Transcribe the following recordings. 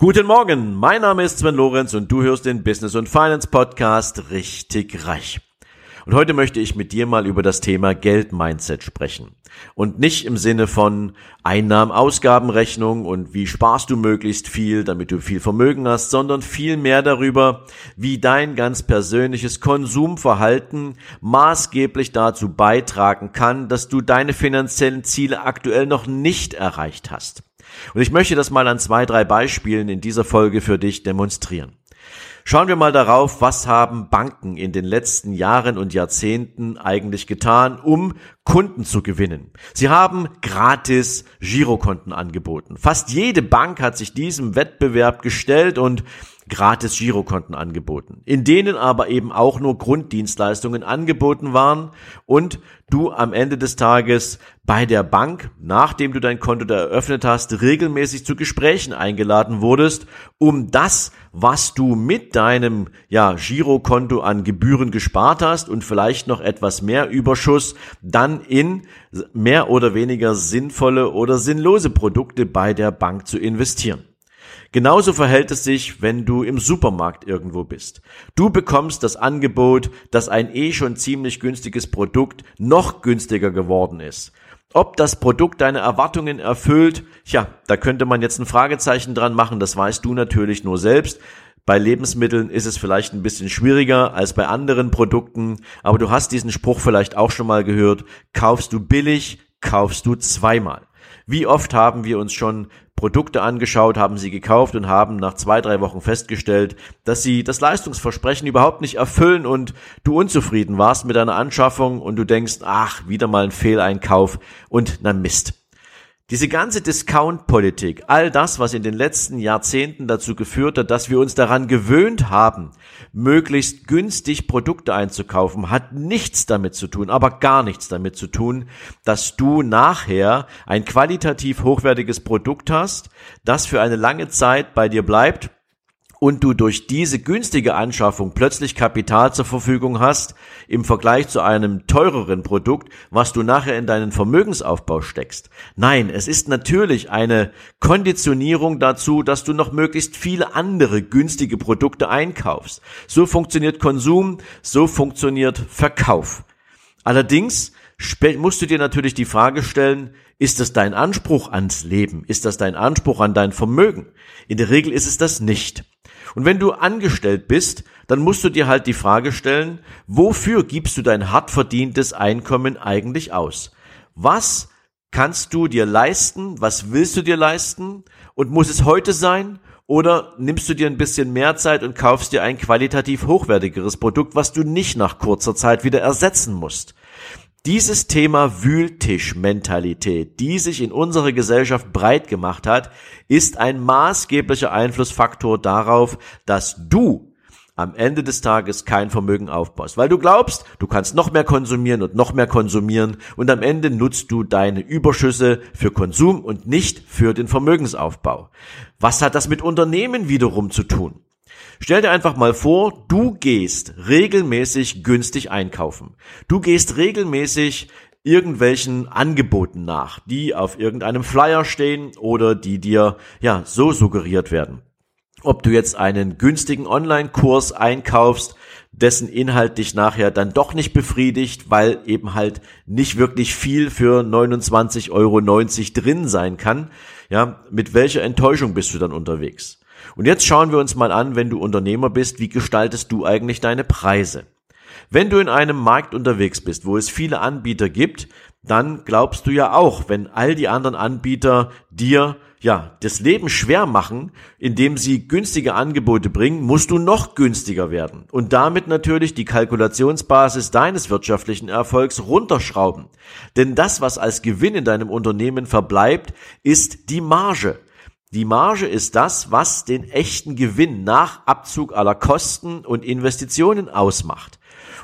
Guten Morgen, mein Name ist Sven Lorenz und du hörst den Business und Finance Podcast richtig reich. Und heute möchte ich mit dir mal über das Thema Geldmindset sprechen. Und nicht im Sinne von Einnahmen-Ausgabenrechnung und wie sparst du möglichst viel, damit du viel Vermögen hast, sondern viel mehr darüber, wie dein ganz persönliches Konsumverhalten maßgeblich dazu beitragen kann, dass du deine finanziellen Ziele aktuell noch nicht erreicht hast. Und ich möchte das mal an zwei, drei Beispielen in dieser Folge für dich demonstrieren. Schauen wir mal darauf, was haben Banken in den letzten Jahren und Jahrzehnten eigentlich getan, um Kunden zu gewinnen. Sie haben gratis Girokonten angeboten. Fast jede Bank hat sich diesem Wettbewerb gestellt und gratis Girokonten angeboten, in denen aber eben auch nur Grunddienstleistungen angeboten waren und du am Ende des Tages bei der Bank, nachdem du dein Konto da eröffnet hast, regelmäßig zu Gesprächen eingeladen wurdest, um das, was du mit deinem ja, Girokonto an Gebühren gespart hast und vielleicht noch etwas mehr Überschuss, dann in mehr oder weniger sinnvolle oder sinnlose Produkte bei der Bank zu investieren. Genauso verhält es sich, wenn du im Supermarkt irgendwo bist. Du bekommst das Angebot, dass ein eh schon ziemlich günstiges Produkt noch günstiger geworden ist. Ob das Produkt deine Erwartungen erfüllt, tja, da könnte man jetzt ein Fragezeichen dran machen, das weißt du natürlich nur selbst. Bei Lebensmitteln ist es vielleicht ein bisschen schwieriger als bei anderen Produkten, aber du hast diesen Spruch vielleicht auch schon mal gehört, kaufst du billig, kaufst du zweimal. Wie oft haben wir uns schon Produkte angeschaut, haben sie gekauft und haben nach zwei, drei Wochen festgestellt, dass sie das Leistungsversprechen überhaupt nicht erfüllen und du unzufrieden warst mit deiner Anschaffung und du denkst, ach, wieder mal ein Fehleinkauf und na Mist. Diese ganze Discount-Politik, all das, was in den letzten Jahrzehnten dazu geführt hat, dass wir uns daran gewöhnt haben, möglichst günstig Produkte einzukaufen, hat nichts damit zu tun, aber gar nichts damit zu tun, dass du nachher ein qualitativ hochwertiges Produkt hast, das für eine lange Zeit bei dir bleibt und du durch diese günstige Anschaffung plötzlich Kapital zur Verfügung hast im Vergleich zu einem teureren Produkt, was du nachher in deinen Vermögensaufbau steckst. Nein, es ist natürlich eine Konditionierung dazu, dass du noch möglichst viele andere günstige Produkte einkaufst. So funktioniert Konsum, so funktioniert Verkauf. Allerdings musst du dir natürlich die Frage stellen, ist das dein Anspruch ans Leben? Ist das dein Anspruch an dein Vermögen? In der Regel ist es das nicht. Und wenn du angestellt bist, dann musst du dir halt die Frage stellen, wofür gibst du dein hart verdientes Einkommen eigentlich aus? Was kannst du dir leisten? Was willst du dir leisten? Und muss es heute sein? Oder nimmst du dir ein bisschen mehr Zeit und kaufst dir ein qualitativ hochwertigeres Produkt, was du nicht nach kurzer Zeit wieder ersetzen musst? Dieses Thema Wühltischmentalität, die sich in unserer Gesellschaft breit gemacht hat, ist ein maßgeblicher Einflussfaktor darauf, dass du am Ende des Tages kein Vermögen aufbaust, weil du glaubst, du kannst noch mehr konsumieren und noch mehr konsumieren und am Ende nutzt du deine Überschüsse für Konsum und nicht für den Vermögensaufbau. Was hat das mit Unternehmen wiederum zu tun? Stell dir einfach mal vor, du gehst regelmäßig günstig einkaufen. Du gehst regelmäßig irgendwelchen Angeboten nach, die auf irgendeinem Flyer stehen oder die dir ja so suggeriert werden. Ob du jetzt einen günstigen Online-Kurs einkaufst, dessen Inhalt dich nachher dann doch nicht befriedigt, weil eben halt nicht wirklich viel für 29,90 Euro drin sein kann. Ja, mit welcher Enttäuschung bist du dann unterwegs? Und jetzt schauen wir uns mal an, wenn du Unternehmer bist, wie gestaltest du eigentlich deine Preise? Wenn du in einem Markt unterwegs bist, wo es viele Anbieter gibt, dann glaubst du ja auch, wenn all die anderen Anbieter dir ja, das Leben schwer machen, indem sie günstige Angebote bringen, musst du noch günstiger werden und damit natürlich die Kalkulationsbasis deines wirtschaftlichen Erfolgs runterschrauben. Denn das, was als Gewinn in deinem Unternehmen verbleibt, ist die Marge. Die Marge ist das, was den echten Gewinn nach Abzug aller Kosten und Investitionen ausmacht.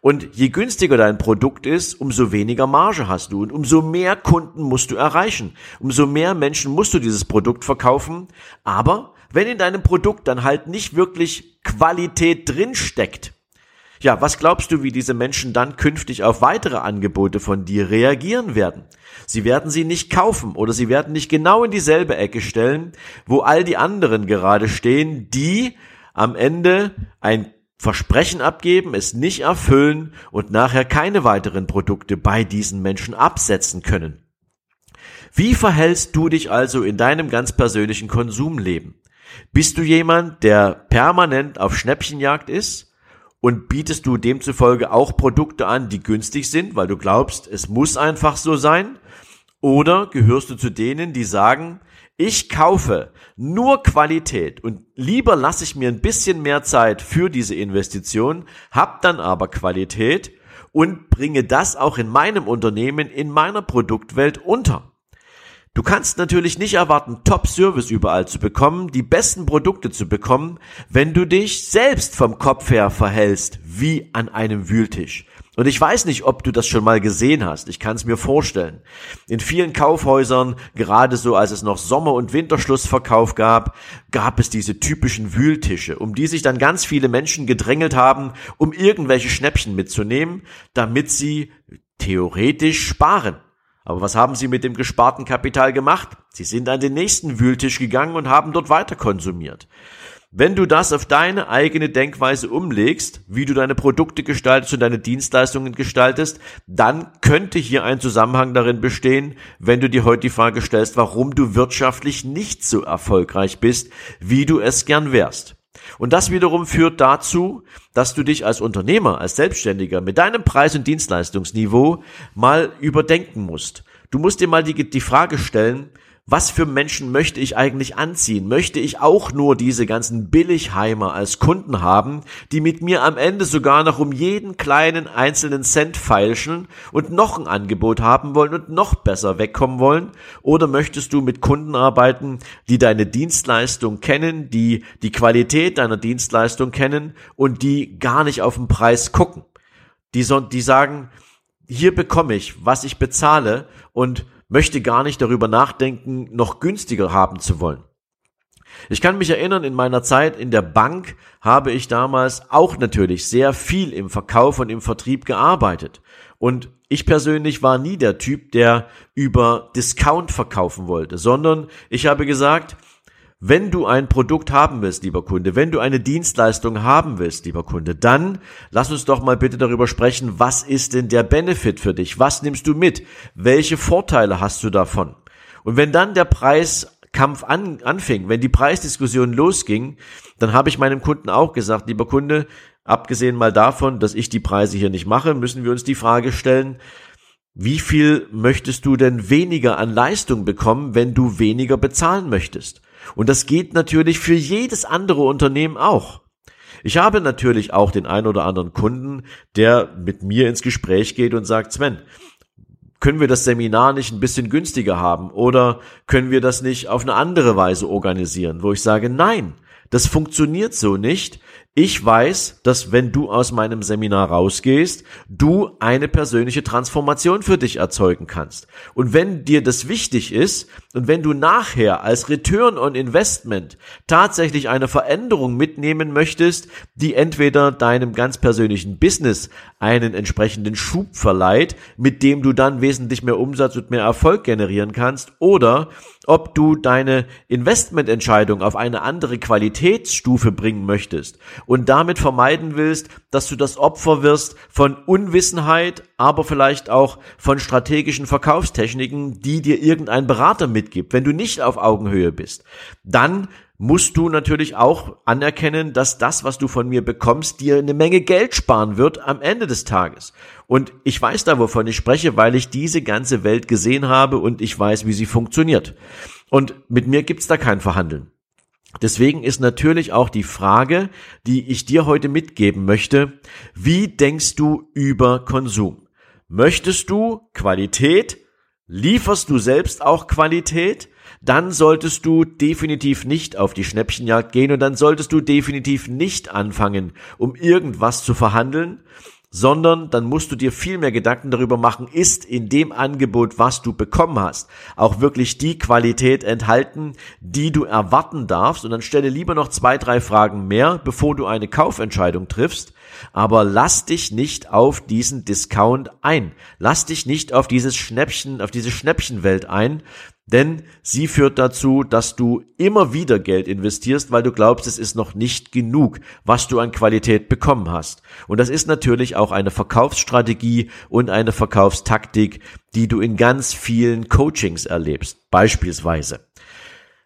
Und je günstiger dein Produkt ist, umso weniger Marge hast du und umso mehr Kunden musst du erreichen. Umso mehr Menschen musst du dieses Produkt verkaufen. Aber wenn in deinem Produkt dann halt nicht wirklich Qualität drinsteckt, ja, was glaubst du, wie diese Menschen dann künftig auf weitere Angebote von dir reagieren werden? Sie werden sie nicht kaufen oder sie werden nicht genau in dieselbe Ecke stellen, wo all die anderen gerade stehen, die am Ende ein Versprechen abgeben, es nicht erfüllen und nachher keine weiteren Produkte bei diesen Menschen absetzen können. Wie verhältst du dich also in deinem ganz persönlichen Konsumleben? Bist du jemand, der permanent auf Schnäppchenjagd ist? Und bietest du demzufolge auch Produkte an, die günstig sind, weil du glaubst, es muss einfach so sein? Oder gehörst du zu denen, die sagen, ich kaufe nur Qualität und lieber lasse ich mir ein bisschen mehr Zeit für diese Investition, hab dann aber Qualität und bringe das auch in meinem Unternehmen, in meiner Produktwelt unter. Du kannst natürlich nicht erwarten, Top-Service überall zu bekommen, die besten Produkte zu bekommen, wenn du dich selbst vom Kopf her verhältst wie an einem Wühltisch. Und ich weiß nicht, ob du das schon mal gesehen hast. Ich kann es mir vorstellen. In vielen Kaufhäusern, gerade so als es noch Sommer- und Winterschlussverkauf gab, gab es diese typischen Wühltische, um die sich dann ganz viele Menschen gedrängelt haben, um irgendwelche Schnäppchen mitzunehmen, damit sie theoretisch sparen. Aber was haben sie mit dem gesparten Kapital gemacht? Sie sind an den nächsten Wühltisch gegangen und haben dort weiter konsumiert. Wenn du das auf deine eigene Denkweise umlegst, wie du deine Produkte gestaltest und deine Dienstleistungen gestaltest, dann könnte hier ein Zusammenhang darin bestehen, wenn du dir heute die Frage stellst, warum du wirtschaftlich nicht so erfolgreich bist, wie du es gern wärst. Und das wiederum führt dazu, dass du dich als Unternehmer, als Selbstständiger mit deinem Preis- und Dienstleistungsniveau mal überdenken musst. Du musst dir mal die, die Frage stellen, was für Menschen möchte ich eigentlich anziehen? Möchte ich auch nur diese ganzen Billigheimer als Kunden haben, die mit mir am Ende sogar noch um jeden kleinen einzelnen Cent feilschen und noch ein Angebot haben wollen und noch besser wegkommen wollen? Oder möchtest du mit Kunden arbeiten, die deine Dienstleistung kennen, die die Qualität deiner Dienstleistung kennen und die gar nicht auf den Preis gucken? Die, so, die sagen, hier bekomme ich, was ich bezahle und möchte gar nicht darüber nachdenken, noch günstiger haben zu wollen. Ich kann mich erinnern, in meiner Zeit in der Bank habe ich damals auch natürlich sehr viel im Verkauf und im Vertrieb gearbeitet. Und ich persönlich war nie der Typ, der über Discount verkaufen wollte, sondern ich habe gesagt, wenn du ein Produkt haben willst, lieber Kunde, wenn du eine Dienstleistung haben willst, lieber Kunde, dann lass uns doch mal bitte darüber sprechen, was ist denn der Benefit für dich? Was nimmst du mit? Welche Vorteile hast du davon? Und wenn dann der Preiskampf an, anfing, wenn die Preisdiskussion losging, dann habe ich meinem Kunden auch gesagt, lieber Kunde, abgesehen mal davon, dass ich die Preise hier nicht mache, müssen wir uns die Frage stellen, wie viel möchtest du denn weniger an Leistung bekommen, wenn du weniger bezahlen möchtest? Und das geht natürlich für jedes andere Unternehmen auch. Ich habe natürlich auch den ein oder anderen Kunden, der mit mir ins Gespräch geht und sagt, Sven, können wir das Seminar nicht ein bisschen günstiger haben oder können wir das nicht auf eine andere Weise organisieren, wo ich sage, nein, das funktioniert so nicht. Ich weiß, dass wenn du aus meinem Seminar rausgehst, du eine persönliche Transformation für dich erzeugen kannst. Und wenn dir das wichtig ist und wenn du nachher als Return on Investment tatsächlich eine Veränderung mitnehmen möchtest, die entweder deinem ganz persönlichen Business einen entsprechenden Schub verleiht, mit dem du dann wesentlich mehr Umsatz und mehr Erfolg generieren kannst, oder ob du deine Investmententscheidung auf eine andere Qualitätsstufe bringen möchtest und damit vermeiden willst, dass du das Opfer wirst von Unwissenheit, aber vielleicht auch von strategischen Verkaufstechniken, die dir irgendein Berater mitgibt, wenn du nicht auf Augenhöhe bist, dann musst du natürlich auch anerkennen, dass das, was du von mir bekommst, dir eine Menge Geld sparen wird am Ende des Tages. Und ich weiß da, wovon ich spreche, weil ich diese ganze Welt gesehen habe und ich weiß, wie sie funktioniert. Und mit mir gibt's da kein Verhandeln. Deswegen ist natürlich auch die Frage, die ich dir heute mitgeben möchte, wie denkst du über Konsum? Möchtest du Qualität? Lieferst du selbst auch Qualität? dann solltest du definitiv nicht auf die Schnäppchenjagd gehen und dann solltest du definitiv nicht anfangen, um irgendwas zu verhandeln, sondern dann musst du dir viel mehr Gedanken darüber machen, ist in dem Angebot, was du bekommen hast, auch wirklich die Qualität enthalten, die du erwarten darfst und dann stelle lieber noch zwei, drei Fragen mehr, bevor du eine Kaufentscheidung triffst, aber lass dich nicht auf diesen Discount ein. Lass dich nicht auf dieses Schnäppchen, auf diese Schnäppchenwelt ein, denn sie führt dazu, dass du immer wieder Geld investierst, weil du glaubst, es ist noch nicht genug, was du an Qualität bekommen hast. Und das ist natürlich auch eine Verkaufsstrategie und eine Verkaufstaktik, die du in ganz vielen Coachings erlebst, beispielsweise.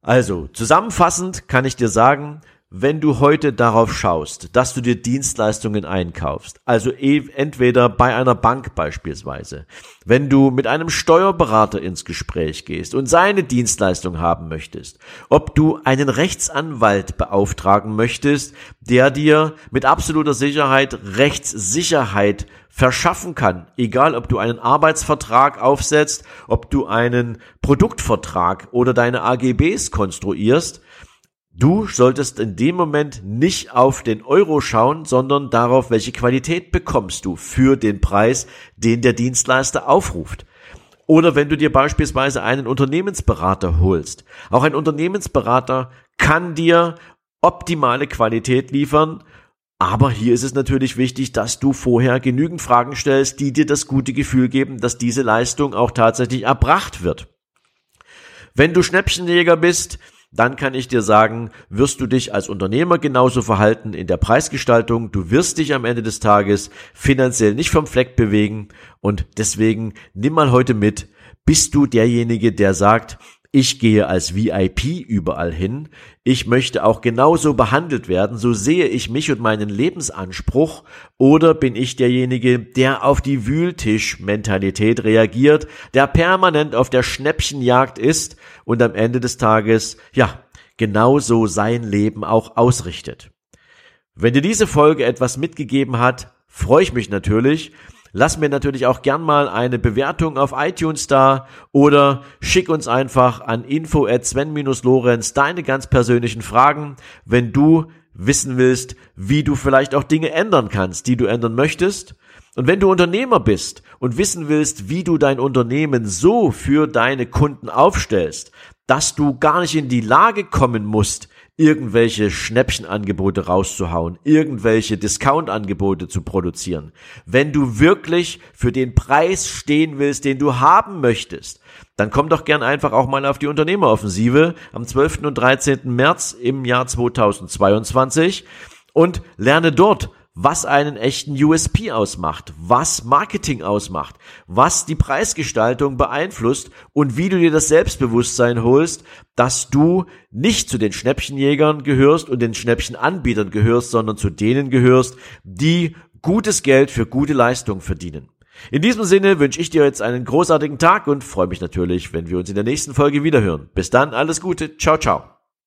Also, zusammenfassend kann ich dir sagen, wenn du heute darauf schaust, dass du dir Dienstleistungen einkaufst, also e, entweder bei einer Bank beispielsweise, wenn du mit einem Steuerberater ins Gespräch gehst und seine Dienstleistung haben möchtest, ob du einen Rechtsanwalt beauftragen möchtest, der dir mit absoluter Sicherheit Rechtssicherheit verschaffen kann, egal ob du einen Arbeitsvertrag aufsetzt, ob du einen Produktvertrag oder deine AGBs konstruierst, Du solltest in dem Moment nicht auf den Euro schauen, sondern darauf, welche Qualität bekommst du für den Preis, den der Dienstleister aufruft. Oder wenn du dir beispielsweise einen Unternehmensberater holst. Auch ein Unternehmensberater kann dir optimale Qualität liefern, aber hier ist es natürlich wichtig, dass du vorher genügend Fragen stellst, die dir das gute Gefühl geben, dass diese Leistung auch tatsächlich erbracht wird. Wenn du Schnäppchenjäger bist, dann kann ich dir sagen, wirst du dich als Unternehmer genauso verhalten in der Preisgestaltung. Du wirst dich am Ende des Tages finanziell nicht vom Fleck bewegen und deswegen nimm mal heute mit, bist du derjenige, der sagt, ich gehe als VIP überall hin. Ich möchte auch genauso behandelt werden. So sehe ich mich und meinen Lebensanspruch. Oder bin ich derjenige, der auf die Wühltisch-Mentalität reagiert, der permanent auf der Schnäppchenjagd ist und am Ende des Tages, ja, genauso sein Leben auch ausrichtet. Wenn dir diese Folge etwas mitgegeben hat, freue ich mich natürlich. Lass mir natürlich auch gern mal eine Bewertung auf iTunes da oder schick uns einfach an info at Sven-Lorenz deine ganz persönlichen Fragen, wenn du wissen willst, wie du vielleicht auch Dinge ändern kannst, die du ändern möchtest. Und wenn du Unternehmer bist und wissen willst, wie du dein Unternehmen so für deine Kunden aufstellst, dass du gar nicht in die Lage kommen musst, irgendwelche Schnäppchenangebote rauszuhauen, irgendwelche Discount-Angebote zu produzieren. Wenn du wirklich für den Preis stehen willst, den du haben möchtest, dann komm doch gern einfach auch mal auf die Unternehmeroffensive am 12. und 13. März im Jahr 2022 und lerne dort was einen echten USP ausmacht, was Marketing ausmacht, was die Preisgestaltung beeinflusst und wie du dir das Selbstbewusstsein holst, dass du nicht zu den Schnäppchenjägern gehörst und den Schnäppchenanbietern gehörst, sondern zu denen gehörst, die gutes Geld für gute Leistung verdienen. In diesem Sinne wünsche ich dir jetzt einen großartigen Tag und freue mich natürlich, wenn wir uns in der nächsten Folge wiederhören. Bis dann, alles Gute, ciao, ciao.